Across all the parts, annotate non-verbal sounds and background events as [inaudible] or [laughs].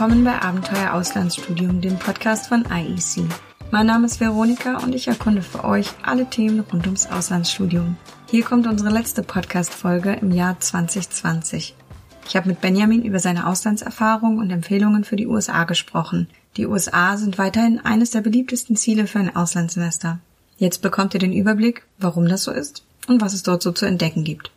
willkommen bei Abenteuer Auslandsstudium, dem Podcast von IEC. Mein Name ist Veronika und ich erkunde für euch alle Themen rund ums Auslandsstudium. Hier kommt unsere letzte Podcast-Folge im Jahr 2020. Ich habe mit Benjamin über seine Auslandserfahrung und Empfehlungen für die USA gesprochen. Die USA sind weiterhin eines der beliebtesten Ziele für ein Auslandssemester. Jetzt bekommt ihr den Überblick, warum das so ist und was es dort so zu entdecken gibt.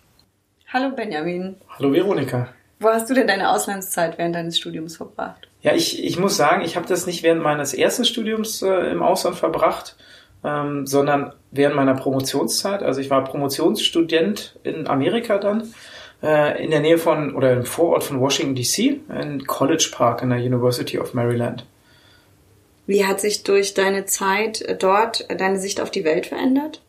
Hallo Benjamin. Hallo Veronika. Wo hast du denn deine Auslandszeit während deines Studiums verbracht? Ja, ich, ich muss sagen, ich habe das nicht während meines ersten Studiums äh, im Ausland verbracht, ähm, sondern während meiner Promotionszeit. Also ich war Promotionsstudent in Amerika dann, äh, in der Nähe von oder im Vorort von Washington DC, in College Park in der University of Maryland. Wie hat sich durch deine Zeit dort deine Sicht auf die Welt verändert?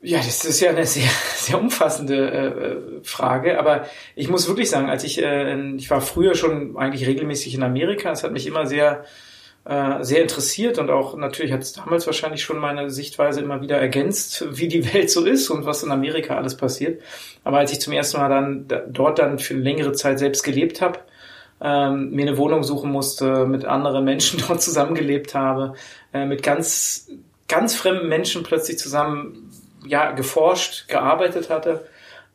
Ja, das ist ja eine sehr, [laughs] sehr umfassende äh, Frage, aber ich muss wirklich sagen, als ich, äh, ich war früher schon eigentlich regelmäßig in Amerika, es hat mich immer sehr, äh, sehr interessiert und auch natürlich hat es damals wahrscheinlich schon meine Sichtweise immer wieder ergänzt, wie die [laughs] Welt so ist und was in Amerika alles passiert. Aber als ich zum ersten Mal dann dort dann für längere Zeit selbst gelebt habe, ähm, mir eine Wohnung suchen musste, mit anderen Menschen [laughs] dort zusammengelebt habe, äh, mit ganz, ganz fremden Menschen plötzlich zusammen ja, geforscht, gearbeitet hatte.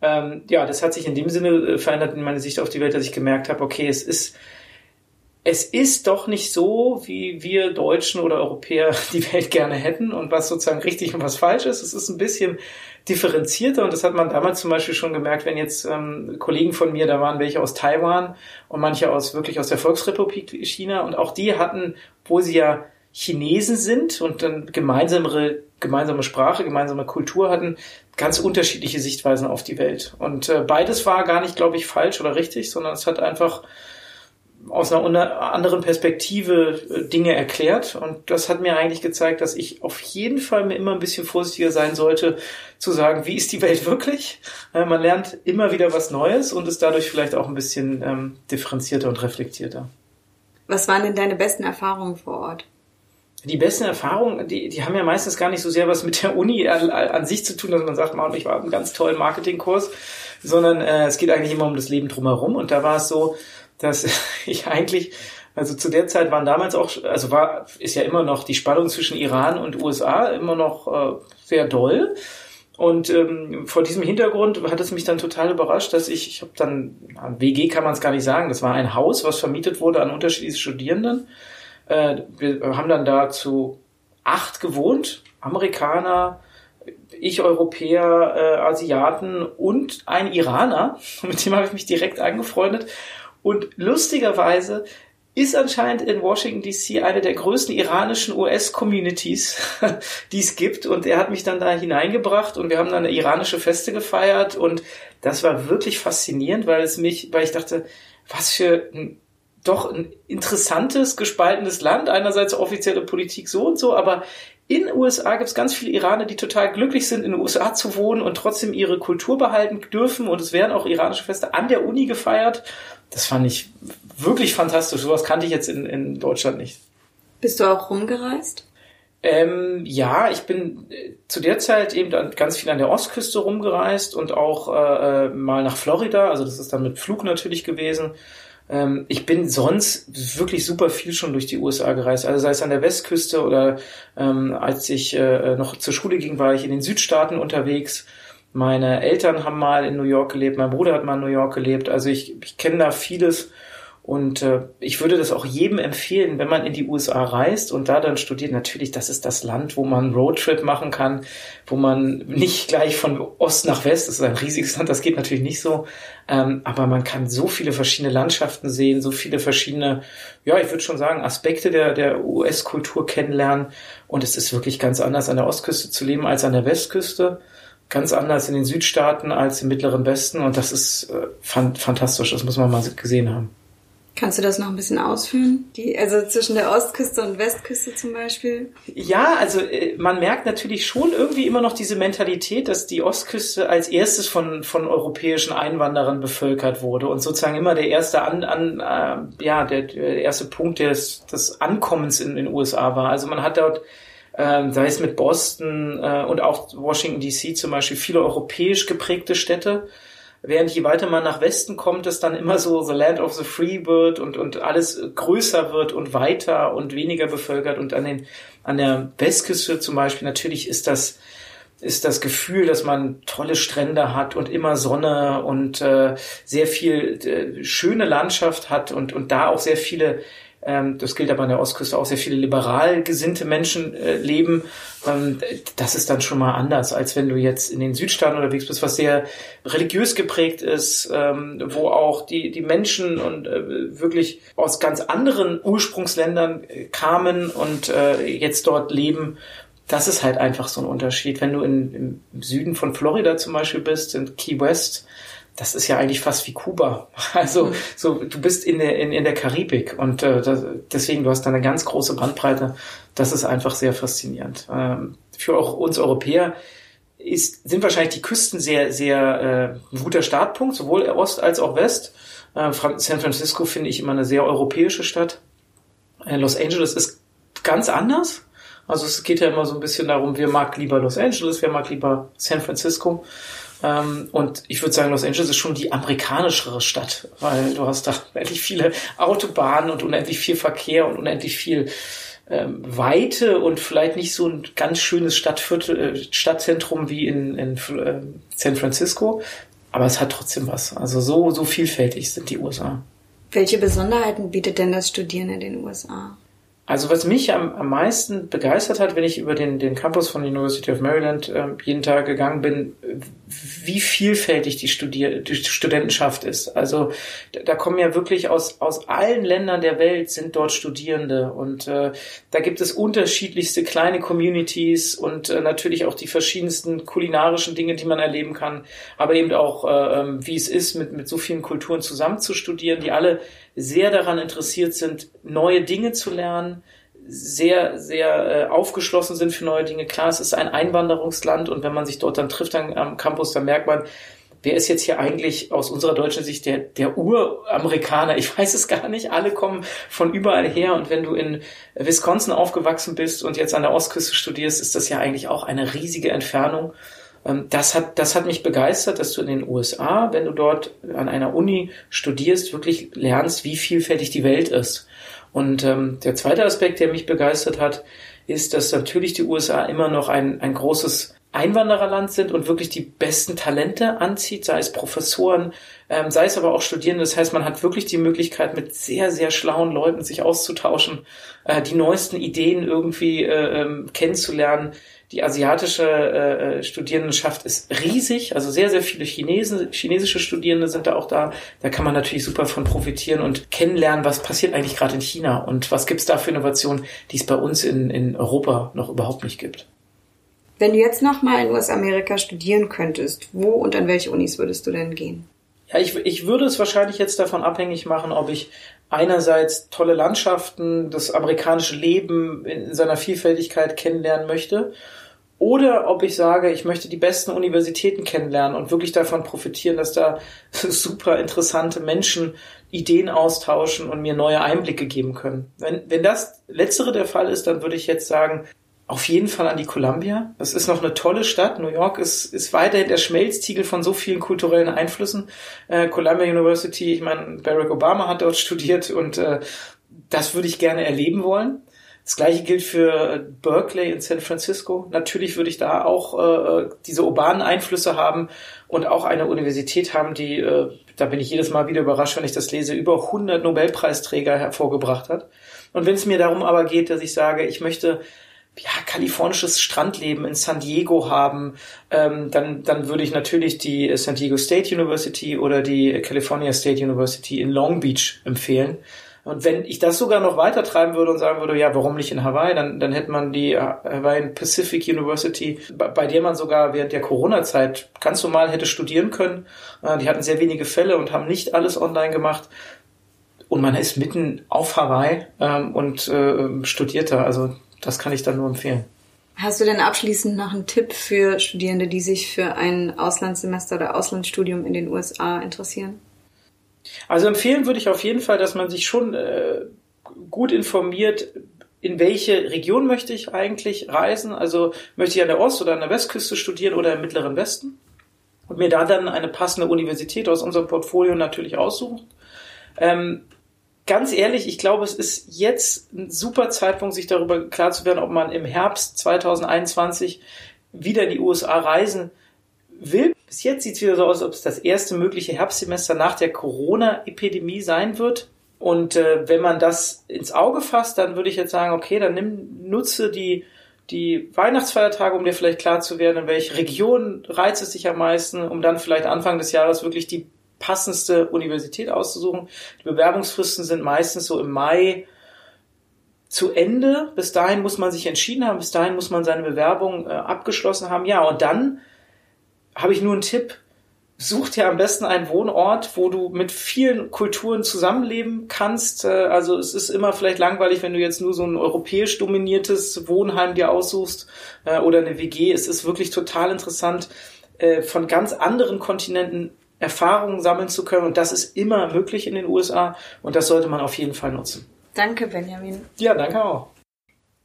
Ähm, ja, das hat sich in dem Sinne äh, verändert in meiner Sicht auf die Welt, dass ich gemerkt habe, okay, es ist, es ist doch nicht so, wie wir Deutschen oder Europäer [laughs] die Welt gerne hätten und was sozusagen richtig und was falsch ist. Es ist ein bisschen differenzierter und das hat man damals zum Beispiel schon gemerkt, wenn jetzt ähm, Kollegen von mir, da waren welche aus Taiwan und manche aus wirklich aus der Volksrepublik China und auch die hatten, wo sie ja Chinesen sind und dann gemeinsame, gemeinsame Sprache, gemeinsame Kultur hatten, ganz unterschiedliche Sichtweisen auf die Welt. Und äh, beides war gar nicht, glaube ich, falsch oder richtig, sondern es hat einfach aus einer anderen Perspektive äh, Dinge erklärt. Und das hat mir eigentlich gezeigt, dass ich auf jeden Fall mir immer ein bisschen vorsichtiger sein sollte, zu sagen, wie ist die Welt [laughs] wirklich? Äh, man lernt immer wieder was Neues und ist dadurch vielleicht auch ein bisschen ähm, differenzierter und reflektierter. Was waren denn deine besten Erfahrungen vor Ort? Die besten Erfahrungen, die, die haben ja meistens gar nicht so sehr was mit der Uni an, an sich zu tun, dass man sagt, man, ich war einen ganz tollen Marketingkurs, sondern äh, es geht eigentlich immer um das Leben drumherum. Und da war es so, dass [laughs] ich eigentlich, also zu der Zeit waren damals auch, also war, ist ja immer noch die Spannung zwischen Iran und USA immer noch äh, sehr doll. Und ähm, vor diesem Hintergrund hat es mich dann total überrascht, dass ich, ich habe dann, WG kann man es gar nicht sagen, das war ein Haus, was vermietet wurde an unterschiedliche Studierenden. Äh, wir haben dann da zu acht gewohnt, Amerikaner, ich Europäer, äh, Asiaten und ein Iraner. [laughs] Mit dem habe ich mich direkt angefreundet. Und lustigerweise ist anscheinend in Washington DC eine der größten iranischen US-Communities, [laughs] die es gibt. Und er hat mich dann da hineingebracht und wir haben dann eine iranische Feste gefeiert. Und das war wirklich faszinierend, weil es mich, weil ich dachte, was für ein doch ein interessantes, gespaltenes Land. Einerseits offizielle Politik so und so, aber in den USA gibt es ganz viele Iraner, die total glücklich sind, in den USA zu wohnen und trotzdem ihre Kultur behalten dürfen. Und es werden auch iranische Feste an der Uni gefeiert. Das fand ich wirklich fantastisch. Sowas kannte ich jetzt in, in Deutschland nicht. Bist du auch rumgereist? Ähm, ja, ich bin äh, zu der Zeit eben ganz viel an der Ostküste rumgereist und auch äh, äh mal nach Florida. Also das ist dann mit Flug natürlich gewesen. Ähm, ich bin sonst wirklich super viel schon durch die USA gereist. Also sei es an der Westküste oder ähm, als ich äh, noch zur Schule ging, war ich in den Südstaaten unterwegs. Meine Eltern haben mal in New York gelebt, mein Bruder hat mal in New York gelebt. Also ich, ich kenne da vieles und äh, ich würde das auch jedem empfehlen, wenn man in die USA reist und da dann studiert. Natürlich, das ist das Land, wo man Roadtrip machen kann, wo man nicht gleich von Ost nach West, das ist ein riesiges Land, das geht natürlich nicht so. Ähm, aber man kann so viele verschiedene Landschaften sehen, so viele verschiedene, ja, ich würde schon sagen, Aspekte der, der US-Kultur kennenlernen. Und es ist wirklich ganz anders, an der Ostküste zu leben als an der Westküste ganz anders in den Südstaaten als im Mittleren Westen und das ist äh, fantastisch, das muss man mal gesehen haben. Kannst du das noch ein bisschen ausführen? Die, also zwischen der Ostküste und Westküste zum Beispiel? Ja, also äh, man merkt natürlich schon irgendwie immer noch diese Mentalität, dass die Ostküste als erstes von, von europäischen Einwanderern bevölkert wurde und sozusagen immer der erste an, an äh, ja, der, der erste Punkt des, des Ankommens in den USA war. Also man hat dort äh, sei es mit Boston äh, und auch Washington DC zum Beispiel, viele europäisch geprägte Städte während je weiter man nach Westen kommt, es dann immer so the land of the free wird und, und alles größer wird und weiter und weniger bevölkert. Und an den, an der Westküste zum Beispiel, natürlich ist das, ist das Gefühl, dass man tolle Strände hat und immer Sonne und äh, sehr viel äh, schöne Landschaft hat und, und da auch sehr viele ähm, das gilt aber an der Ostküste auch sehr viele liberal gesinnte Menschen äh, leben. Ähm, das ist dann schon mal anders, als wenn du jetzt in den Südstaaten unterwegs bist, was sehr religiös geprägt ist, ähm, wo auch die, die Menschen und äh, wirklich aus ganz anderen Ursprungsländern äh, kamen und äh, jetzt dort leben. Das ist halt einfach so ein Unterschied. Wenn du in, im Süden von Florida zum Beispiel bist, in Key West, das ist ja eigentlich fast wie Kuba. [laughs] Also mhm. so, du bist in der in, in der Karibik und äh, das, deswegen du hast da eine ganz große Bandbreite. Das ist einfach sehr faszinierend. Ähm, für auch uns Europäer ist, sind wahrscheinlich die Küsten sehr sehr äh, ein guter Startpunkt, sowohl Ost als auch West. Äh, San Francisco finde ich immer eine sehr europäische Stadt. Äh, Los Angeles ist ganz anders. Also es geht ja immer so ein bisschen darum, wer mag lieber Los Angeles, wer mag lieber San Francisco. Ähm, und ich würde sagen, Los Angeles ist schon die amerikanischere Stadt, weil du hast da [laughs] unendlich viele Autobahnen und unendlich viel Verkehr und unendlich viel ähm, Weite und vielleicht nicht so ein ganz schönes Stadtviertel, äh, Stadtzentrum wie in, in äh, San Francisco. Aber es hat trotzdem was. Also so, so vielfältig sind die USA. Welche Besonderheiten bietet denn das Studieren in den USA? Also was mich am, am meisten begeistert hat, wenn ich über den, den Campus von University of Maryland äh, jeden Tag gegangen bin, wie vielfältig die, Studier die Studentenschaft ist. Also da kommen ja wirklich aus, aus allen Ländern der Welt sind dort Studierende und äh, da gibt es unterschiedlichste kleine Communities und äh, natürlich auch die verschiedensten kulinarischen Dinge, die man erleben kann, aber eben auch, äh, ähm, wie es ist, mit, mit so vielen Kulturen zusammen zu studieren, die alle sehr daran interessiert sind, neue Dinge zu lernen, sehr, sehr äh, aufgeschlossen sind für neue Dinge. Klar, es ist ein Einwanderungsland und wenn man sich dort dann trifft am, am Campus, dann merkt man, wer ist jetzt hier eigentlich aus unserer deutschen Sicht der, der Uramerikaner? Ich [laughs] weiß es gar nicht. Alle kommen von überall her. Und wenn du in Wisconsin aufgewachsen bist und jetzt an der Ostküste studierst, ist das ja eigentlich auch eine riesige Entfernung. Ähm, das hat, das hat mich begeistert, dass du in den USA, wenn du dort an einer Uni studierst, wirklich lernst, wie vielfältig die Welt ist. Und ähm, der zweite Aspekt, der mich begeistert hat, ist, dass natürlich die USA immer noch ein, ein großes Einwandererland sind und wirklich die besten Talente anzieht, sei es Professoren, ähm, sei es aber auch Studierende. Das heißt, man hat wirklich die Möglichkeit, mit sehr, sehr schlauen Leuten sich auszutauschen, äh, die neuesten Ideen irgendwie äh, ähm, kennenzulernen, die asiatische äh, äh, Studierendenschaft ist riesig, also sehr, sehr viele Chinesen, chinesische Studierende sind da auch da. Da kann man natürlich super von profitieren und kennenlernen, was passiert eigentlich gerade in China und was gibt's da für Innovationen, die es bei uns in, in Europa noch überhaupt nicht gibt. Wenn du jetzt nochmal in US-Amerika studieren könntest, wo und an welche Unis würdest du denn gehen? Ja, ich, ich würde es wahrscheinlich jetzt davon abhängig machen, ob ich einerseits tolle Landschaften, das amerikanische Leben in seiner Vielfältigkeit kennenlernen möchte oder ob ich sage, ich möchte die besten Universitäten kennenlernen und wirklich davon profitieren, dass da [laughs] super interessante Menschen Ideen austauschen und mir neue Einblicke geben können. Wenn, wenn das letztere der Fall ist, dann würde ich jetzt sagen, auf jeden Fall an die Columbia. Das ist noch eine tolle Stadt. New York ist, ist weiterhin der Schmelztiegel von so vielen kulturellen Einflüssen. Äh, Columbia University, ich meine, Barack Obama hat dort [laughs] studiert und äh, das würde ich gerne erleben wollen. Das gleiche gilt für Berkeley in San Francisco. Natürlich würde ich da auch äh, diese urbanen Einflüsse haben und auch eine Universität haben, die, äh, da bin ich jedes Mal wieder überrascht, wenn ich das lese, über 100 Nobelpreisträger hervorgebracht hat. Und wenn es mir darum aber geht, dass ich sage, ich möchte ja, kalifornisches Strandleben in San Diego haben, ähm, dann, dann würde ich natürlich die San Diego State University oder die California State University in Long Beach empfehlen. Und wenn ich das sogar noch weiter treiben würde und sagen würde, ja, warum nicht in Hawaii, dann, dann hätte man die Hawaiian Pacific University, bei, bei der man sogar während der Corona-Zeit ganz normal hätte studieren können. Äh, die hatten sehr wenige Fälle und haben nicht alles online gemacht. Und man ist mitten auf Hawaii ähm, und äh, studiert da. Also das kann ich dann nur empfehlen. Hast du denn abschließend noch einen Tipp für Studierende, die sich für ein Auslandssemester oder Auslandsstudium in den USA interessieren? Also empfehlen würde ich auf jeden Fall, dass man sich schon äh, gut informiert, in welche Region möchte ich eigentlich reisen? Also möchte ich an der Ost- oder an der Westküste studieren oder im Mittleren Westen? und mir da dann eine passende Universität aus unserem Portfolio natürlich aussuchen. Ähm, ganz ehrlich, ich glaube, es ist jetzt ein super Zeitpunkt, sich darüber klar zu werden, ob man im Herbst 2021 wieder in die USA reisen will. Bis jetzt sieht es wieder so aus, ob es das erste mögliche Herbstsemester nach der Corona-Epidemie sein wird. Und äh, wenn man das ins Auge fasst, dann würde ich jetzt sagen, okay, dann nimm, nutze die, die Weihnachtsfeiertage, um dir vielleicht klar zu werden, in welche Region reizt es sich am meisten, um dann vielleicht Anfang des Jahres wirklich die passendste Universität auszusuchen. Die Bewerbungsfristen sind meistens so im Mai zu Ende. Bis dahin muss man sich entschieden haben, bis dahin muss man seine Bewerbung äh, abgeschlossen haben. Ja, und dann habe ich nur einen Tipp. Such dir am besten einen Wohnort, wo du mit vielen Kulturen zusammenleben kannst. Äh, also es ist immer vielleicht langweilig, wenn du jetzt nur so ein europäisch dominiertes Wohnheim dir aussuchst äh, oder eine WG. Es ist wirklich total interessant, äh, von ganz anderen Kontinenten Erfahrungen sammeln zu können. Und das ist immer möglich in den USA und das sollte man auf jeden Fall nutzen. Danke, Benjamin. Ja, danke auch.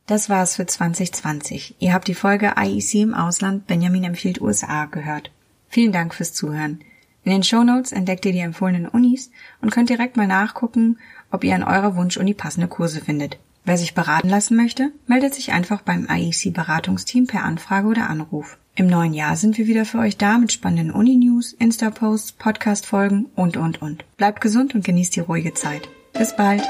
Das war's für 2020. Ihr habt die Folge IEC im Ausland Benjamin empfiehlt USA gehört. Vielen Dank fürs Zuhören. In den Show Notes entdeckt ihr die empfohlenen Unis und könnt direkt mal nachgucken, ob ihr an eurer Wunschuni passende Kurse findet. Wer sich beraten lassen möchte, meldet sich einfach beim IEC Beratungsteam per Anfrage oder Anruf. Im neuen Jahr sind wir wieder für euch da mit spannenden Uni-News, Insta-Posts, Podcast-Folgen und, und, und. Bleibt gesund und genießt die ruhige Zeit. Bis bald!